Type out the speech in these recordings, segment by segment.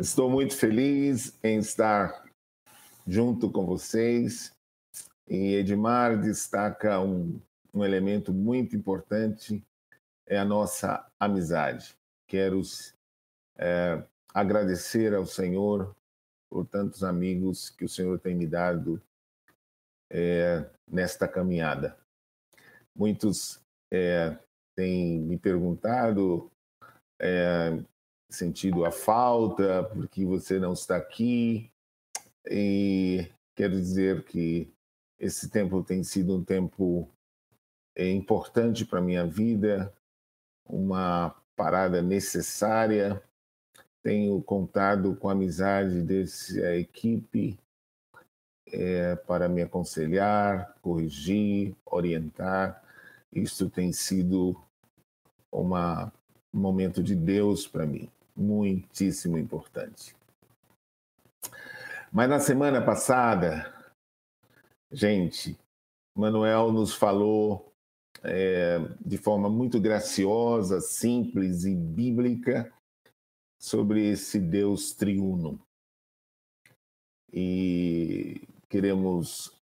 Estou muito feliz em estar junto com vocês. E Edmar destaca um, um elemento muito importante, é a nossa amizade. Quero é, agradecer ao Senhor por tantos amigos que o Senhor tem me dado é, nesta caminhada. Muitos é, têm me perguntado é, sentido a falta, porque você não está aqui. E quero dizer que esse tempo tem sido um tempo é, importante para minha vida, uma parada necessária. Tenho contado com a amizade dessa equipe é, para me aconselhar, corrigir, orientar. Isso tem sido uma, um momento de Deus para mim muitíssimo importante. Mas na semana passada, gente, Manuel nos falou é, de forma muito graciosa, simples e bíblica sobre esse Deus triuno. E queremos,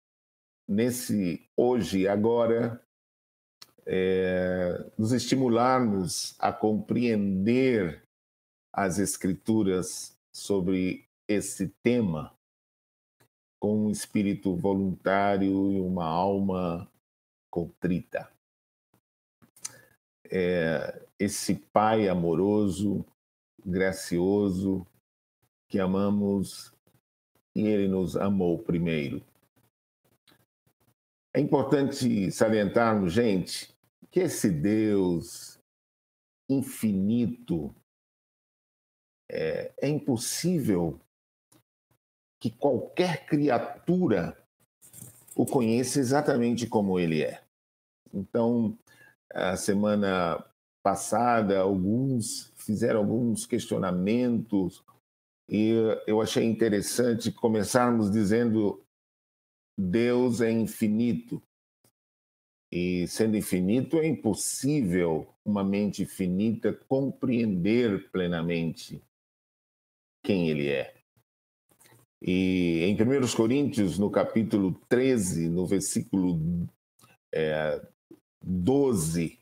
nesse hoje agora, é, nos estimularmos a compreender as Escrituras sobre esse tema com um espírito voluntário e uma alma contrita. É, esse Pai amoroso, gracioso, que amamos e Ele nos amou primeiro. É importante salientarmos, gente, que esse Deus infinito, é, é impossível que qualquer criatura o conheça exatamente como ele é. Então, a semana passada, alguns fizeram alguns questionamentos e eu achei interessante começarmos dizendo Deus é infinito. E sendo infinito, é impossível uma mente finita compreender plenamente quem ele é. E em 1 Coríntios, no capítulo 13, no versículo é, 12,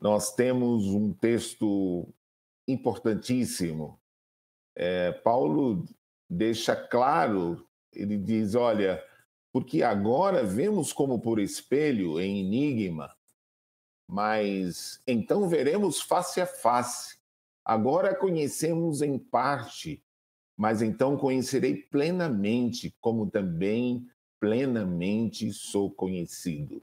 nós temos um texto importantíssimo. É, Paulo deixa claro, ele diz: olha, porque agora vemos como por espelho, em enigma, mas então veremos face a face. Agora conhecemos em parte, mas então conhecerei plenamente, como também plenamente sou conhecido.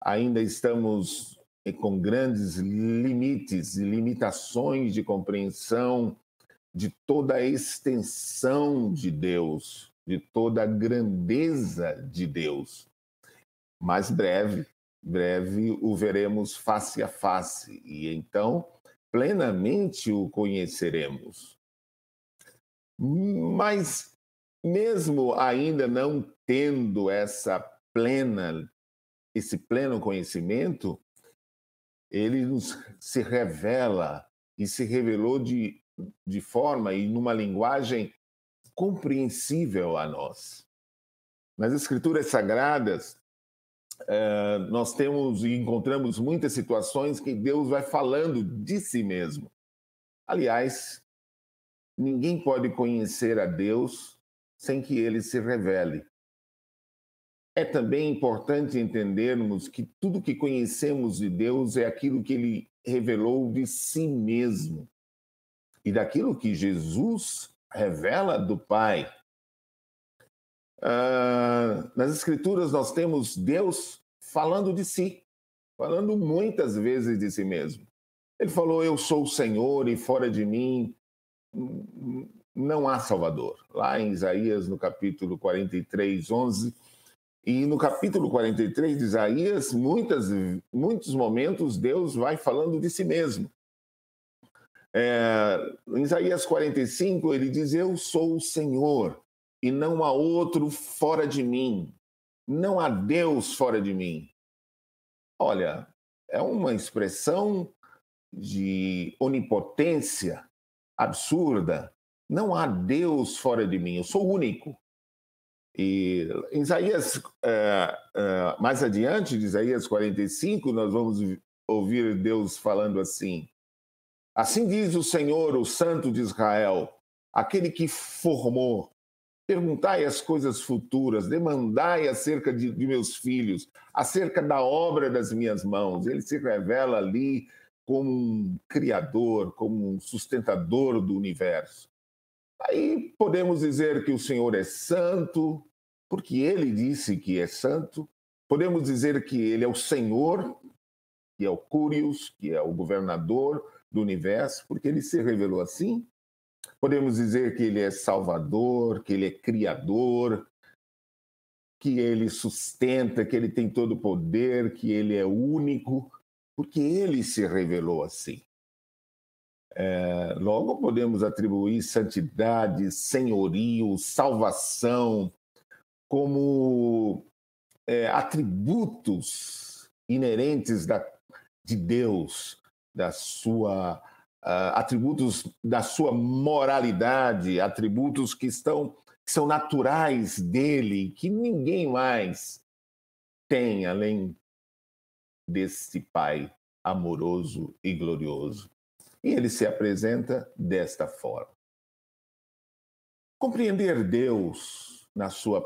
Ainda estamos com grandes limites e limitações de compreensão de toda a extensão de Deus, de toda a grandeza de Deus. Mas breve, breve o veremos face a face, e então plenamente o conheceremos. Mas, mesmo ainda não tendo essa plena, esse pleno conhecimento, ele nos se revela e se revelou de, de forma e numa linguagem compreensível a nós. Nas Escrituras Sagradas, é, nós temos e encontramos muitas situações que Deus vai falando de si mesmo. Aliás, ninguém pode conhecer a Deus sem que ele se revele. É também importante entendermos que tudo que conhecemos de Deus é aquilo que ele revelou de si mesmo e daquilo que Jesus revela do Pai. Uh, nas Escrituras, nós temos Deus falando de si, falando muitas vezes de si mesmo. Ele falou: Eu sou o Senhor e fora de mim não há Salvador. Lá em Isaías, no capítulo 43, 11. E no capítulo 43 de Isaías, muitas, muitos momentos, Deus vai falando de si mesmo. É, em Isaías 45, ele diz: Eu sou o Senhor e não há outro fora de mim. Não há Deus fora de mim. Olha, é uma expressão de onipotência absurda, Não há Deus fora de mim, eu sou único. E em Isaías, é, é, mais adiante de Isaías 45, nós vamos ouvir Deus falando assim: Assim diz o Senhor, o Santo de Israel, aquele que formou. Perguntai as coisas futuras, demandai acerca de, de meus filhos, acerca da obra das minhas mãos. Ele se revela ali como um criador, como um sustentador do universo. Aí podemos dizer que o Senhor é santo, porque ele disse que é santo. Podemos dizer que ele é o Senhor, que é o Curios, que é o governador do universo, porque ele se revelou assim. Podemos dizer que ele é salvador, que ele é criador, que ele sustenta, que ele tem todo o poder, que ele é único, porque ele se revelou assim. É, logo podemos atribuir santidade, senhorio, salvação como é, atributos inerentes da, de Deus, da sua atributos da sua moralidade, atributos que estão que são naturais dele, que ninguém mais tem além desse Pai amoroso e glorioso. E ele se apresenta desta forma. Compreender Deus na sua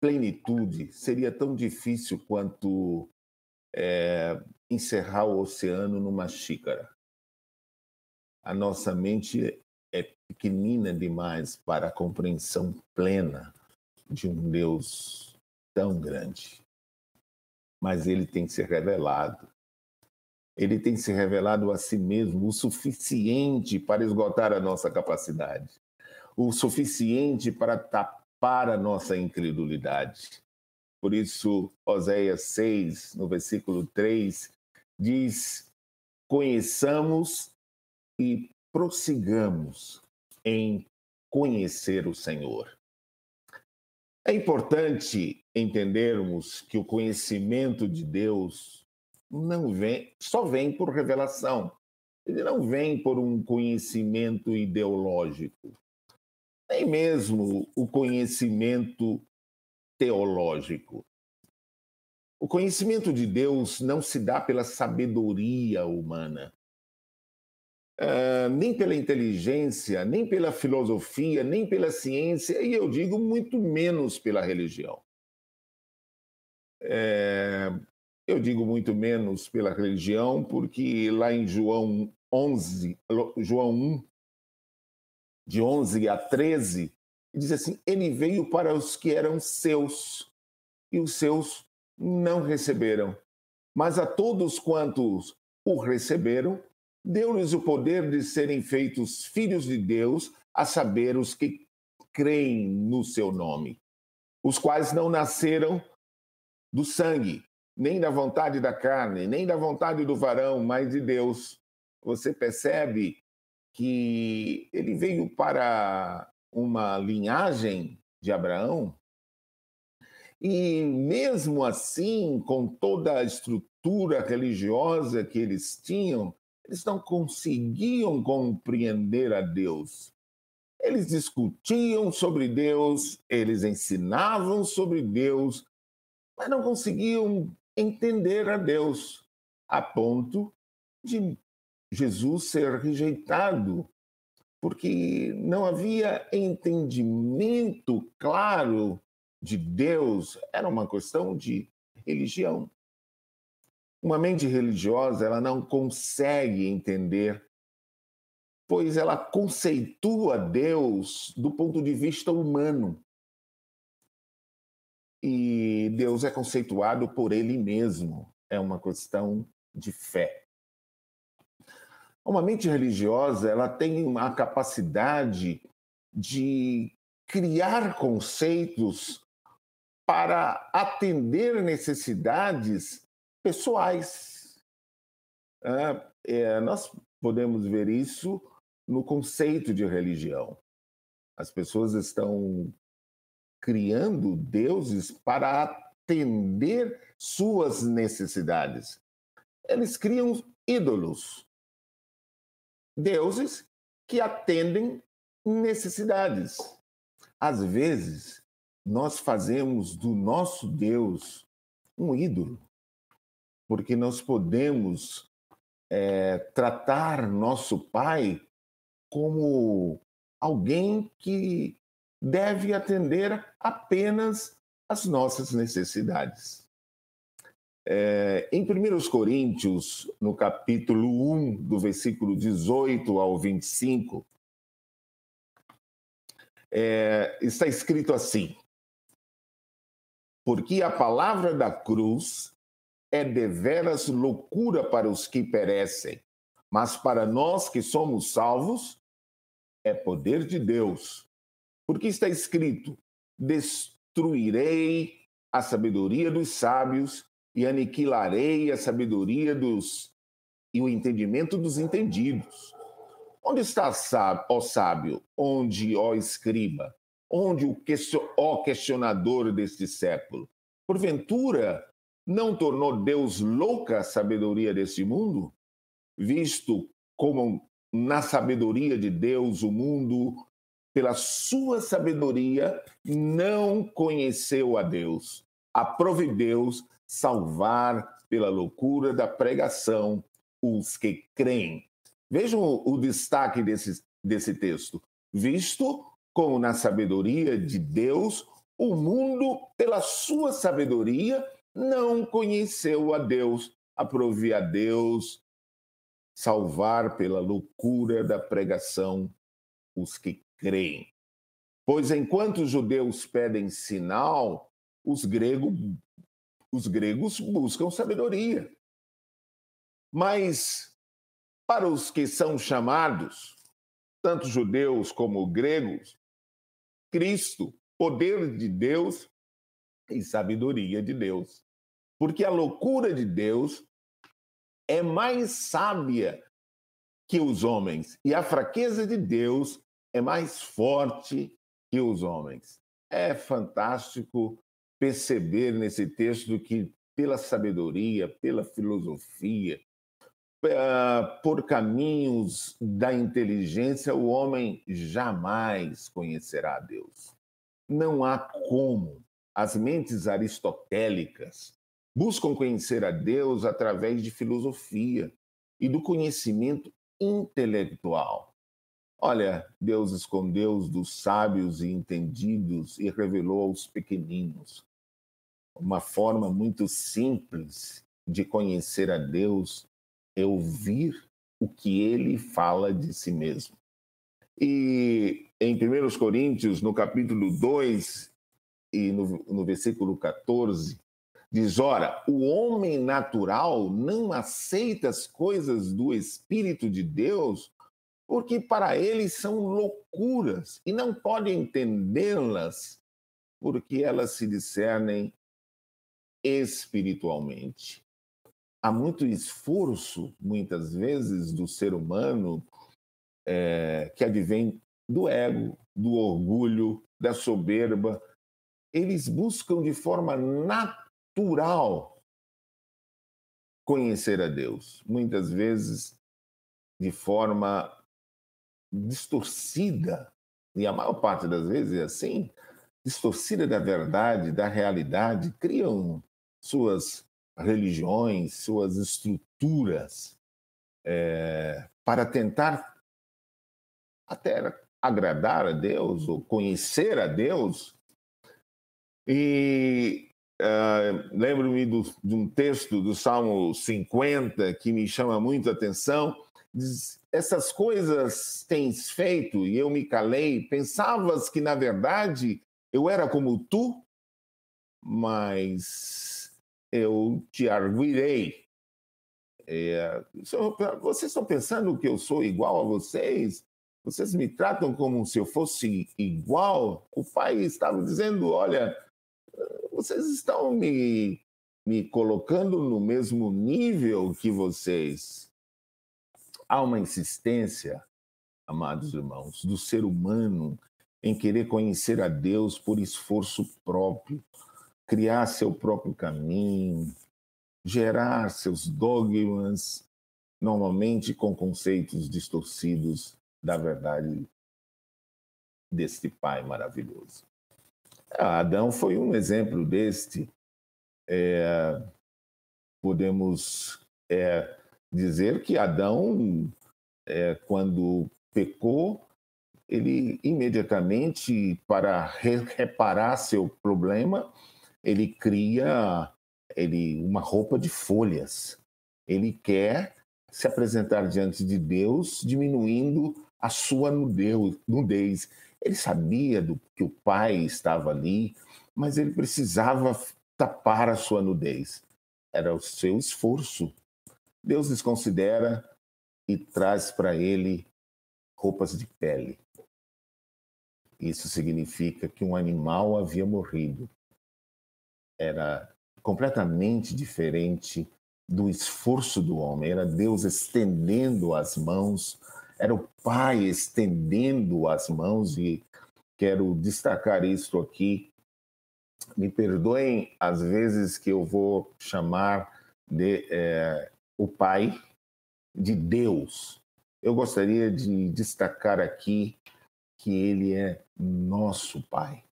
plenitude seria tão difícil quanto é, encerrar o oceano numa xícara. A nossa mente é pequenina demais para a compreensão plena de um Deus tão grande. Mas ele tem se revelado ele tem se revelado a si mesmo o suficiente para esgotar a nossa capacidade, o suficiente para tapar a nossa incredulidade. Por isso, Oséias 6, no versículo 3, diz: Conheçamos e prossigamos em conhecer o Senhor. É importante entendermos que o conhecimento de Deus não vem, só vem por revelação. Ele não vem por um conhecimento ideológico, nem mesmo o conhecimento teológico. O conhecimento de Deus não se dá pela sabedoria humana, uh, nem pela inteligência, nem pela filosofia, nem pela ciência, e eu digo muito menos pela religião. É, eu digo muito menos pela religião, porque lá em João 11, João 1, de 11 a 13, diz assim: Ele veio para os que eram seus, e os seus não receberam. Mas a todos quantos o receberam, deu-lhes o poder de serem feitos filhos de Deus, a saber, os que creem no seu nome, os quais não nasceram do sangue, nem da vontade da carne, nem da vontade do varão, mas de Deus. Você percebe que ele veio para uma linhagem de Abraão e, mesmo assim, com toda a estrutura religiosa que eles tinham, eles não conseguiam compreender a Deus. Eles discutiam sobre Deus, eles ensinavam sobre Deus, mas não conseguiam entender a Deus, a ponto de Jesus ser rejeitado, porque não havia entendimento claro de Deus, era uma questão de religião. Uma mente religiosa, ela não consegue entender, pois ela conceitua Deus do ponto de vista humano e Deus é conceituado por ele mesmo. É uma questão de fé. Uma mente religiosa, ela tem uma capacidade de criar conceitos para atender necessidades pessoais. É, é, nós podemos ver isso no conceito de religião. As pessoas estão criando deuses para atender suas necessidades. Eles criam ídolos, deuses que atendem necessidades. Às vezes, nós fazemos do nosso Deus um ídolo, porque nós podemos é, tratar nosso Pai como alguém que deve atender apenas às nossas necessidades. É, em 1 Coríntios, no capítulo 1, do versículo 18 ao 25, é, está escrito assim: porque a palavra da cruz é deveras loucura para os que perecem, mas para nós que somos salvos, é poder de Deus. Porque está escrito: destruirei a sabedoria dos sábios e aniquilarei a sabedoria dos e o entendimento dos entendidos. Onde está, ó sábio? Onde, ó escriba? onde o questionador deste século, porventura não tornou Deus louca a sabedoria deste mundo, visto como na sabedoria de Deus o mundo, pela sua sabedoria, não conheceu a Deus. Aprove Deus salvar pela loucura da pregação os que creem. Vejam o, o destaque desse, desse texto. Visto como na sabedoria de Deus, o mundo, pela sua sabedoria, não conheceu a Deus, aprove a Deus salvar pela loucura da pregação os que creem. Pois enquanto os judeus pedem sinal, os, grego, os gregos buscam sabedoria. Mas para os que são chamados, tanto judeus como gregos, Cristo, poder de Deus e sabedoria de Deus. Porque a loucura de Deus é mais sábia que os homens e a fraqueza de Deus é mais forte que os homens. É fantástico perceber nesse texto que, pela sabedoria, pela filosofia, por caminhos da inteligência, o homem jamais conhecerá a Deus. Não há como. As mentes aristotélicas buscam conhecer a Deus através de filosofia e do conhecimento intelectual. Olha, Deus escondeu dos sábios e entendidos e revelou aos pequeninos. Uma forma muito simples de conhecer a Deus é ouvir o que ele fala de si mesmo. E em 1 Coríntios, no capítulo 2 e no, no versículo 14, diz: Ora, o homem natural não aceita as coisas do Espírito de Deus, porque para ele são loucuras e não pode entendê-las, porque elas se discernem espiritualmente há muito esforço, muitas vezes, do ser humano é, que advém do ego, do orgulho, da soberba. Eles buscam de forma natural conhecer a Deus, muitas vezes de forma distorcida, e a maior parte das vezes é assim, distorcida da verdade, da realidade, criam suas religiões, suas estruturas, é, para tentar até agradar a Deus ou conhecer a Deus. E uh, lembro-me de um texto do Salmo 50 que me chama muito a atenção. Diz, essas coisas tens feito e eu me calei. Pensavas que, na verdade, eu era como tu, mas eu te arguirei. É, vocês estão pensando que eu sou igual a vocês? Vocês me tratam como se eu fosse igual? O pai estava dizendo: olha, vocês estão me, me colocando no mesmo nível que vocês. Há uma insistência, amados irmãos, do ser humano em querer conhecer a Deus por esforço próprio, criar seu próprio caminho, gerar seus dogmas, normalmente com conceitos distorcidos da verdade deste pai maravilhoso. Ah, Adão foi um exemplo deste. É, podemos é, dizer que Adão, é, quando pecou, ele imediatamente, para reparar seu problema, ele cria ele, uma roupa de folhas. Ele quer se apresentar diante de Deus, diminuindo a sua nudez. Ele sabia do que o pai estava ali, mas ele precisava tapar a sua nudez. Era o seu esforço. Deus desconsidera e traz para ele roupas de pele. Isso significa que um animal havia morrido. Era completamente diferente do esforço do homem. Era Deus estendendo as mãos, era o Pai estendendo as mãos, e quero destacar isso aqui. Me perdoem as vezes que eu vou chamar de é, o Pai de Deus. Eu gostaria de destacar aqui que ele é nosso Pai.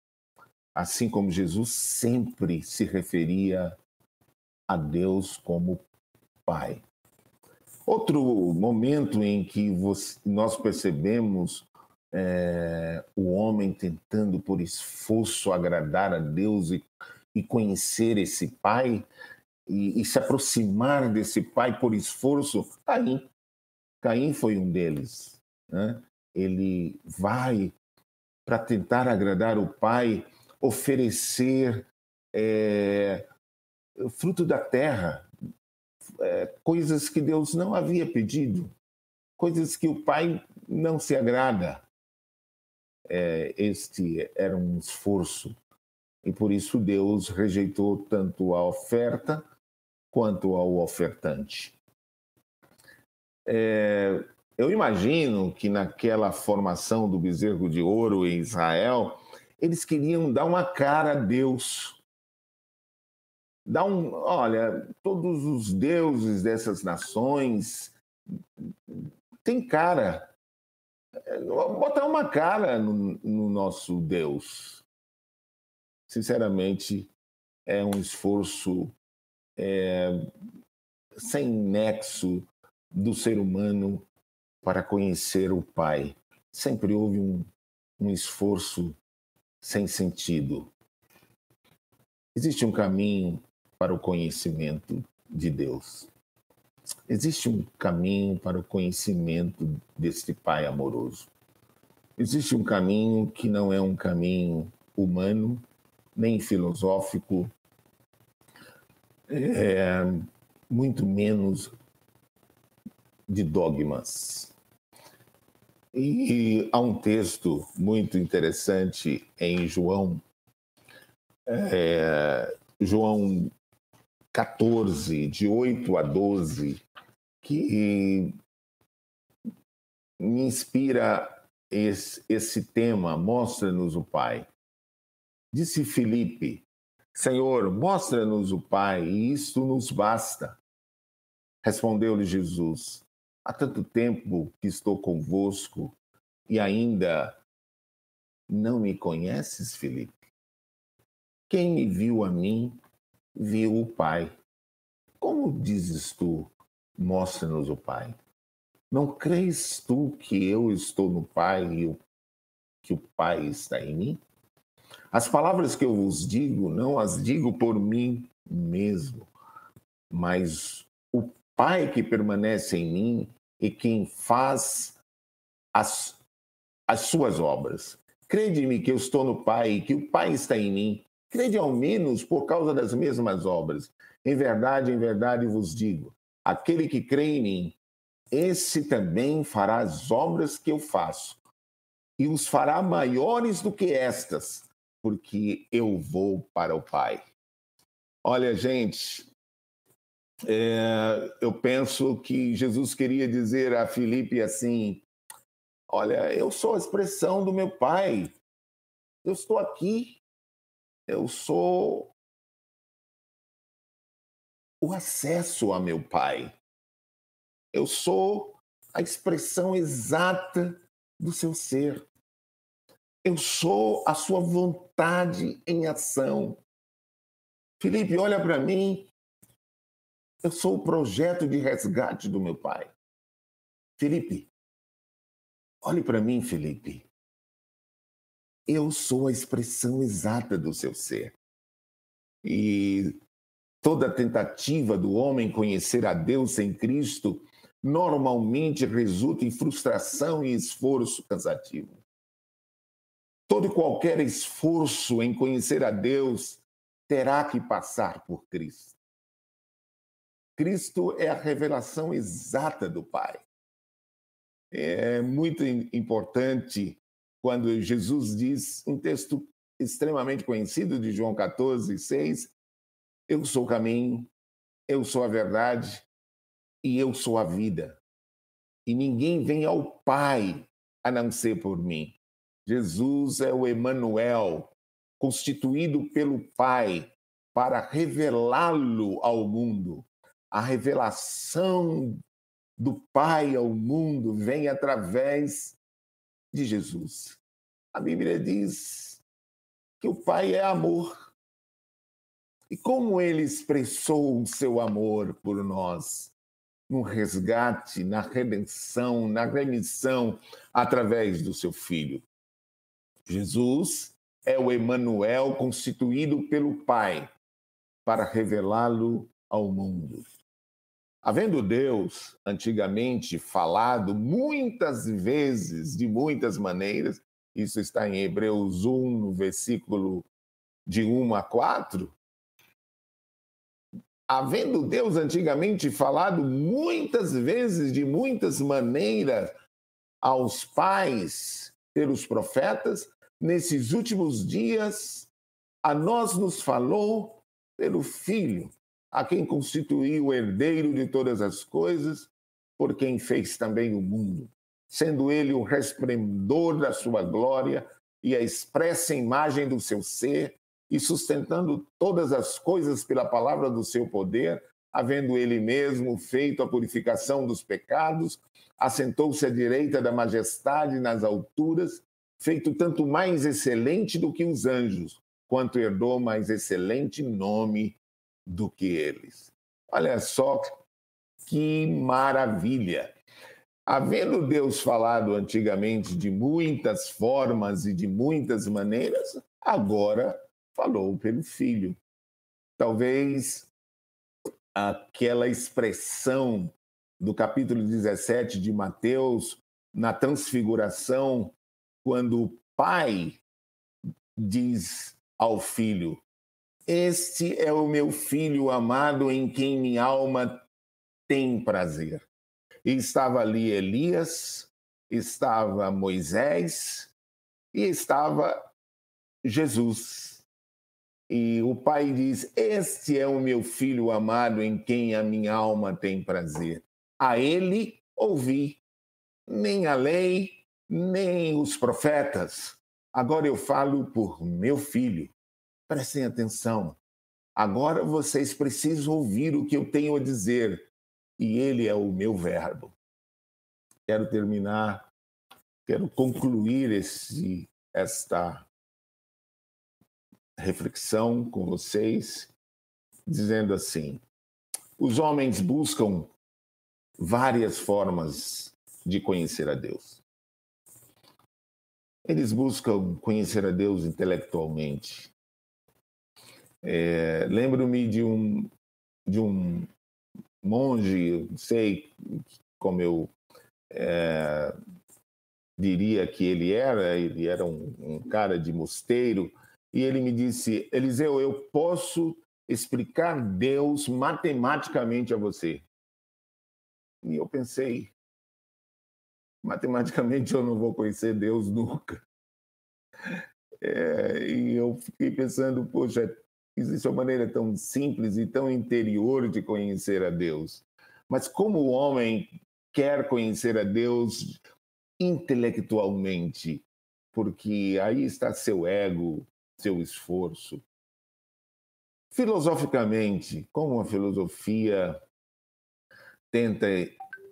Assim como Jesus sempre se referia a Deus como Pai. Outro momento em que você, nós percebemos é, o homem tentando por esforço agradar a Deus e, e conhecer esse Pai e, e, se aproximar desse Pai por esforço, Caim. Caim foi um deles. Né? ele vai para tentar agradar o Pai, oferecer é, fruto da terra, é, coisas que Deus não havia pedido, coisas que o Pai não se agrada. É, este era um esforço e por isso Deus rejeitou tanto a oferta quanto ao ofertante. É, eu imagino que naquela formação do bezerro de ouro em Israel, eles queriam dar uma cara a Deus. Dar um, olha, todos os deuses dessas nações têm cara. Botar uma cara no, no nosso Deus. Sinceramente, é um esforço é, sem nexo do ser humano para conhecer o Pai. Sempre houve um, um esforço sem sentido. Existe um caminho para o conhecimento de Deus. Existe um caminho para o conhecimento deste Pai amoroso. Existe um caminho que não é um caminho humano, nem filosófico, é, muito menos de dogmas. E há um texto muito interessante em João, é, João 14, de 8 a 12, que me inspira esse, esse tema, mostra-nos o Pai. Disse Filipe, Senhor, mostra-nos o Pai, e isto nos basta. Respondeu-lhe Jesus, Há tanto tempo que estou convosco e ainda não me conheces, Felipe? Quem me viu a mim, viu o Pai. Como dizes tu, mostra-nos o Pai? Não crês tu que eu estou no Pai e que o Pai está em mim? As palavras que eu vos digo, não as digo por mim mesmo, mas Pai que permanece em mim e quem faz as, as suas obras. Crede-me que eu estou no Pai e que o Pai está em mim. Crede ao menos por causa das mesmas obras. Em verdade, em verdade vos digo: aquele que crê em mim, esse também fará as obras que eu faço, e os fará maiores do que estas, porque eu vou para o Pai. Olha, gente, é, eu penso que Jesus queria dizer a Filipe assim: Olha, eu sou a expressão do meu Pai, eu estou aqui, eu sou o acesso a meu Pai, eu sou a expressão exata do seu ser. Eu sou a sua vontade em ação. Felipe, olha para mim. Eu sou o projeto de resgate do meu pai. Felipe, olhe para mim, Felipe. Eu sou a expressão exata do seu ser. E toda tentativa do homem conhecer a Deus sem Cristo normalmente resulta em frustração e esforço cansativo. Todo e qualquer esforço em conhecer a Deus terá que passar por Cristo. Cristo é a revelação exata do Pai. É muito importante quando Jesus diz, um texto extremamente conhecido de João 14, 6, Eu sou o caminho, eu sou a verdade e eu sou a vida. E ninguém vem ao Pai a não ser por mim. Jesus é o Emanuel, constituído pelo Pai para revelá-lo ao mundo. A revelação do Pai ao mundo vem através de Jesus. A Bíblia diz que o Pai é amor. E como ele expressou o seu amor por nós? no resgate, na redenção, na remissão através do seu filho. Jesus é o Emanuel constituído pelo Pai para revelá-lo ao mundo. Havendo Deus antigamente falado muitas vezes, de muitas maneiras, isso está em Hebreus 1, no versículo de 1 a 4. Havendo Deus antigamente falado muitas vezes, de muitas maneiras, aos pais pelos profetas, nesses últimos dias, a nós nos falou pelo Filho, a quem constituiu o herdeiro de todas as coisas, por quem fez também o mundo, sendo ele o resplendor da sua glória e a expressa imagem do seu ser, e sustentando todas as coisas pela palavra do seu poder, havendo ele mesmo feito a purificação dos pecados, assentou-se à direita da majestade nas alturas, feito tanto mais excelente do que os anjos, quanto herdou mais excelente nome do que eles. Olha só que maravilha! Havendo Deus falado antigamente de muitas formas e de muitas maneiras, agora falou pelo Filho. Talvez aquela expressão do capítulo 17 de Mateus, na transfiguração, quando o pai diz ao filho: Este é o meu filho amado em quem minha alma tem prazer. E estava ali Elias, estava Moisés e estava Jesus. E o pai diz: Este é o meu filho amado em quem a minha alma tem prazer. A ele ouvi. Nem a lei, nem os profetas. Agora eu falo por meu filho. Prestem atenção. Agora vocês precisam ouvir o que eu tenho a dizer, e ele é o meu verbo. Quero terminar, quero concluir esse, esta reflexão com vocês, dizendo assim: os homens buscam várias formas de conhecer a Deus. Eles buscam conhecer a Deus intelectualmente. É, Lembro-me de um, de um monge, sei como eu é, diria que ele era, ele era um, um cara de mosteiro, e ele me disse: Eliseu, eu posso explicar Deus matematicamente a você. E eu pensei, matematicamente eu não vou conhecer Deus nunca. É, e eu fiquei pensando, poxa, existe uma maneira tão simples e tão interior de conhecer a Deus. Mas como o homem quer conhecer a Deus intelectualmente? Porque aí está seu ego, seu esforço. Filosoficamente, como a filosofia tenta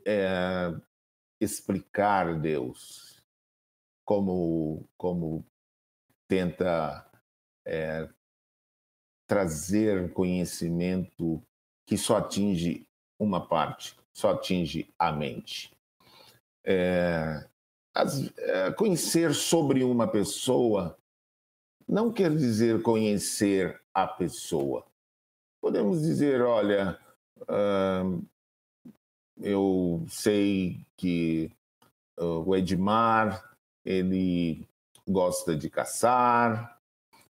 é, explicar Deus como, como tenta é, trazer conhecimento que só atinge uma parte, só atinge a mente. É, as, é, conhecer sobre uma pessoa não quer dizer conhecer a pessoa. Podemos dizer, olha, eu sei que uh, o Edmar ele gosta de caçar,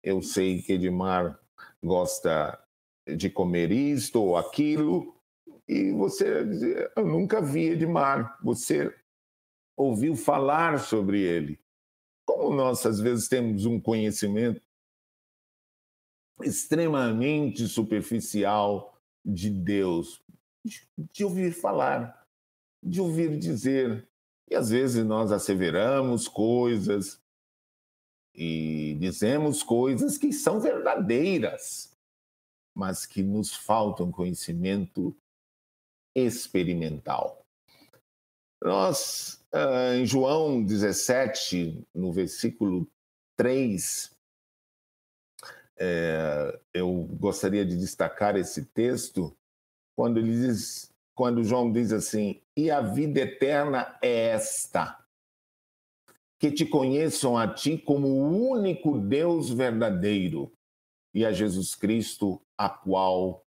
eu sei que Edmar gosta de comer isto ou aquilo, e você eu nunca vi Edmar, você ouviu falar sobre ele. Como nós, às vezes, temos um conhecimento extremamente superficial de Deus, de ouvir falar, de ouvir dizer. E às vezes nós asseveramos coisas e dizemos coisas que são verdadeiras, mas que nos faltam conhecimento experimental. Nós, ah, em João 17, no versículo 3, é, eu gostaria de destacar esse texto quando ele diz, quando João diz assim: "E a vida eterna é esta: que te conheçam a ti como o único Deus verdadeiro e a Jesus Cristo a qual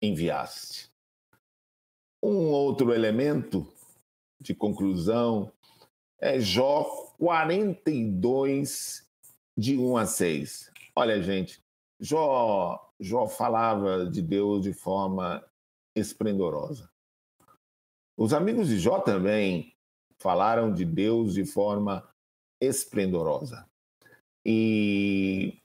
enviaste." Um outro elemento de conclusão é Jó 42 de 1 a 6. Olha, gente, Jó, Jó falava de Deus de forma esplendorosa. Os amigos de Jó também falaram de Deus de forma esplendorosa. E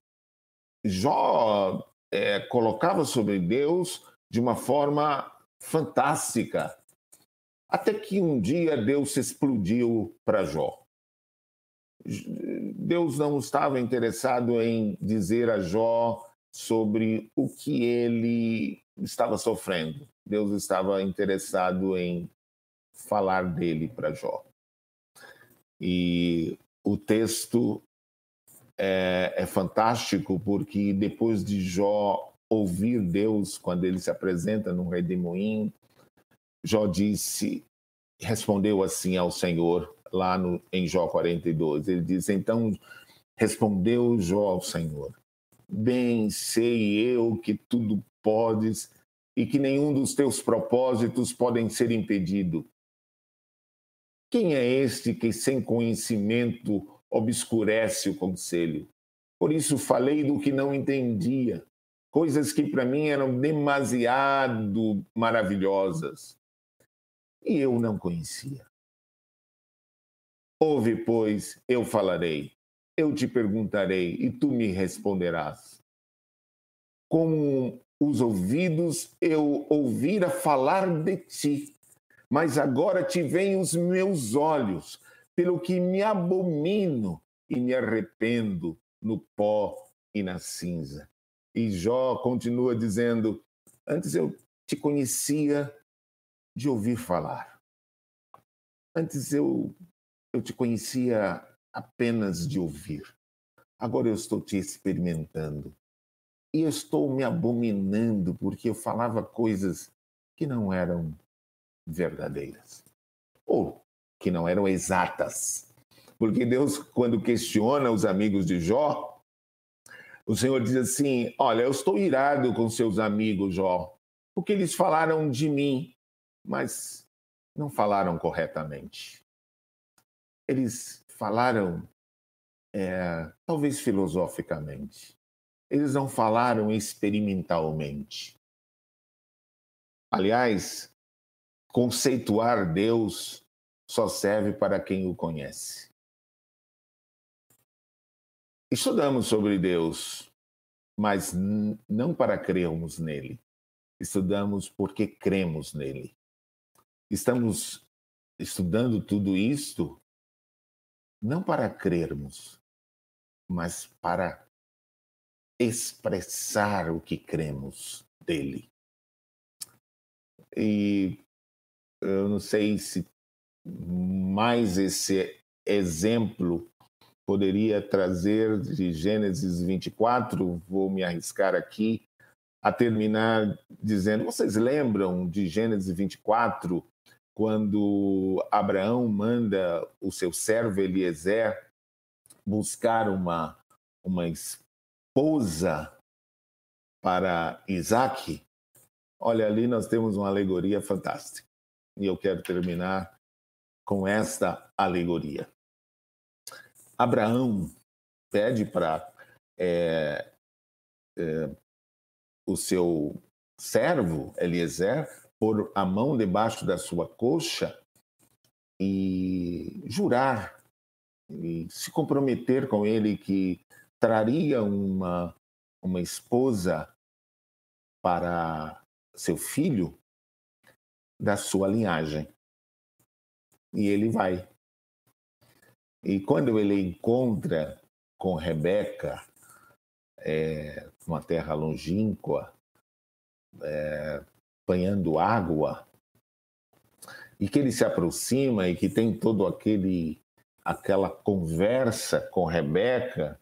Jó é, colocava sobre Deus de uma forma fantástica. Até que um dia Deus explodiu para Jó. Deus não estava interessado em dizer a Jó sobre o que ele estava sofrendo. Deus estava interessado em falar dele para Jó. E o texto é, é, fantástico porque depois de Jó ouvir Deus quando ele se apresenta no redemoinho, Jó disse, respondeu assim ao Senhor lá no, em Jó 42. Ele diz: Então respondeu Jó ao Senhor: Bem sei eu que tudo podes e que nenhum dos teus propósitos podem ser impedido. Quem é este que sem conhecimento obscurece o conselho? Por isso falei do que não entendia, coisas que para mim eram demasiado maravilhosas e eu não conhecia. Ouve, pois, eu falarei, eu te perguntarei e tu me responderás. Com os ouvidos eu ouvira falar de ti, mas agora te veem os meus olhos, pelo que me abomino e me arrependo no pó e na cinza. E Jó continua dizendo: Antes eu te conhecia de ouvir falar. Antes eu eu te conhecia apenas de ouvir. Agora eu estou te experimentando. E eu estou me abominando porque eu falava coisas que não eram verdadeiras. Ou que não eram exatas. Porque Deus, quando questiona os amigos de Jó, o Senhor diz assim: Olha, eu estou irado com seus amigos, Jó, porque eles falaram de mim, mas não falaram corretamente eles falaram, é, talvez filosoficamente, eles não falaram experimentalmente. Aliás, conceituar Deus só serve para quem o conhece. Estudamos sobre Deus, mas não para crermos nele. Estudamos porque cremos nele. Estamos estudando tudo isto não para crermos, mas para expressar o que cremos dele. E eu não sei se mais esse exemplo poderia trazer de Gênesis 24, vou me arriscar aqui a terminar dizendo: vocês lembram de Gênesis 24, quando Abraão manda o seu servo Eliezer buscar uma, uma esposa para Isaac? Olha, ali nós temos uma alegoria fantástica. E eu quero terminar com esta alegoria. Abraão pede para é, é, o seu servo Eliezer pôr a mão debaixo da sua coxa e jurar e se comprometer com ele que traria uma, uma esposa para seu filho da sua linhagem. E ele vai. E quando ele encontra com Rebeca, é, uma terra longínqua, é, apanhando água, e que ele se aproxima e que tem todo aquele aquela conversa com Rebeca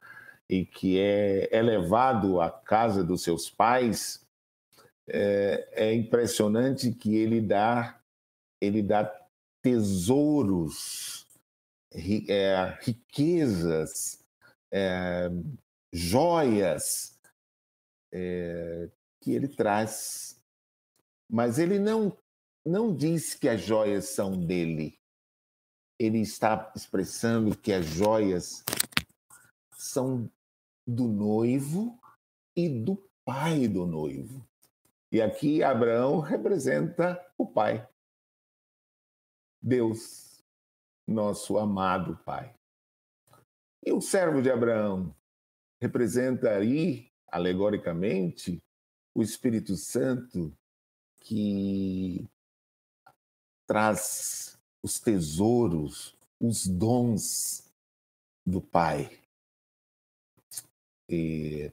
e que é, é levado à casa dos seus pais, é, é impressionante que ele dá ele dá tesouros é, riquezas, é, joias é, que ele traz. Mas ele não, não diz que as joias são dele. Ele está expressando que as joias são do noivo e do pai do noivo. E aqui Abraão representa o pai. Deus nosso amado Pai. E o servo de Abraão representa aí, alegoricamente, o Espírito Santo que traz os tesouros, os dons do Pai. E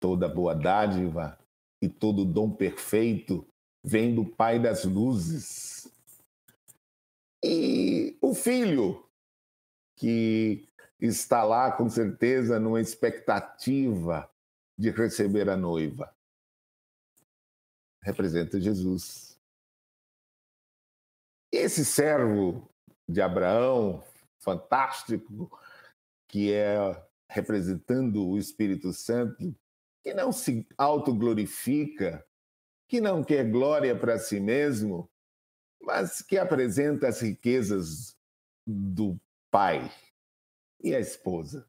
toda boa dádiva e todo dom perfeito vem do Pai das luzes, e o filho, que está lá com certeza numa expectativa de receber a noiva, representa Jesus. Esse servo de Abraão, fantástico, que é representando o Espírito Santo, que não se autoglorifica, que não quer glória para si mesmo, mas que apresenta as riquezas do pai e a esposa.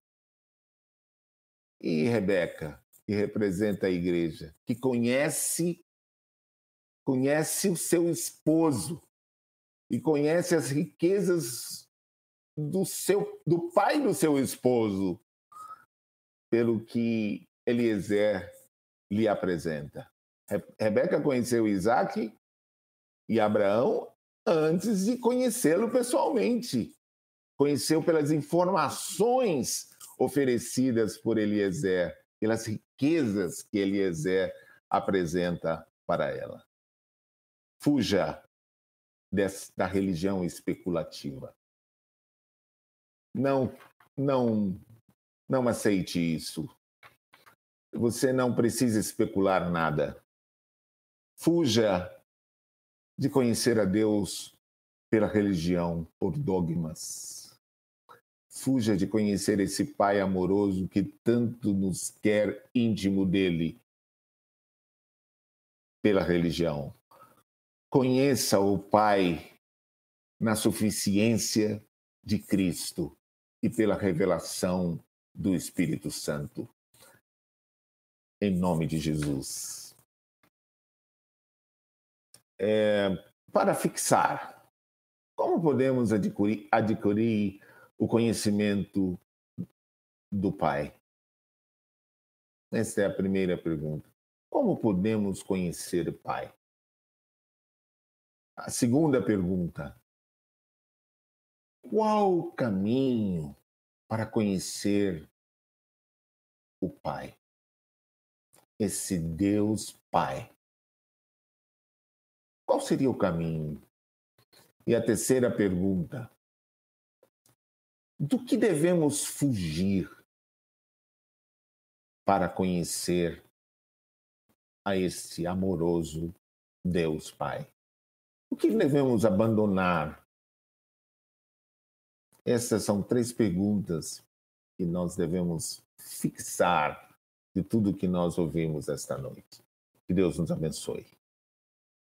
E Rebeca, que representa a igreja, que conhece conhece o seu esposo e conhece as riquezas do seu do pai do seu esposo, pelo que Eliezer lhe apresenta. Rebeca conheceu Isaac e Abraão antes de conhecê-lo pessoalmente. Conheceu pelas informações oferecidas por Eliezer, pelas riquezas que Eliezer apresenta para ela. Fuja da religião especulativa. Não, não, não aceite isso. Você não precisa especular nada. Fuja de conhecer a Deus pela religião, por dogmas. Fuja de conhecer esse Pai amoroso que tanto nos quer íntimo dele pela religião. Conheça o Pai na suficiência de Cristo e pela revelação do Espírito Santo. Em nome de Jesus é, para fixar, como podemos adquirir, adquirir o conhecimento do Pai? Essa é a primeira pergunta. Como podemos conhecer o Pai? A segunda pergunta: qual o caminho para conhecer o Pai? Esse Deus Pai. Qual seria o caminho? E a terceira pergunta: Do que devemos fugir para conhecer a este amoroso Deus Pai? O que devemos abandonar? Essas são três perguntas que nós devemos fixar de tudo que nós ouvimos esta noite. Que Deus nos abençoe.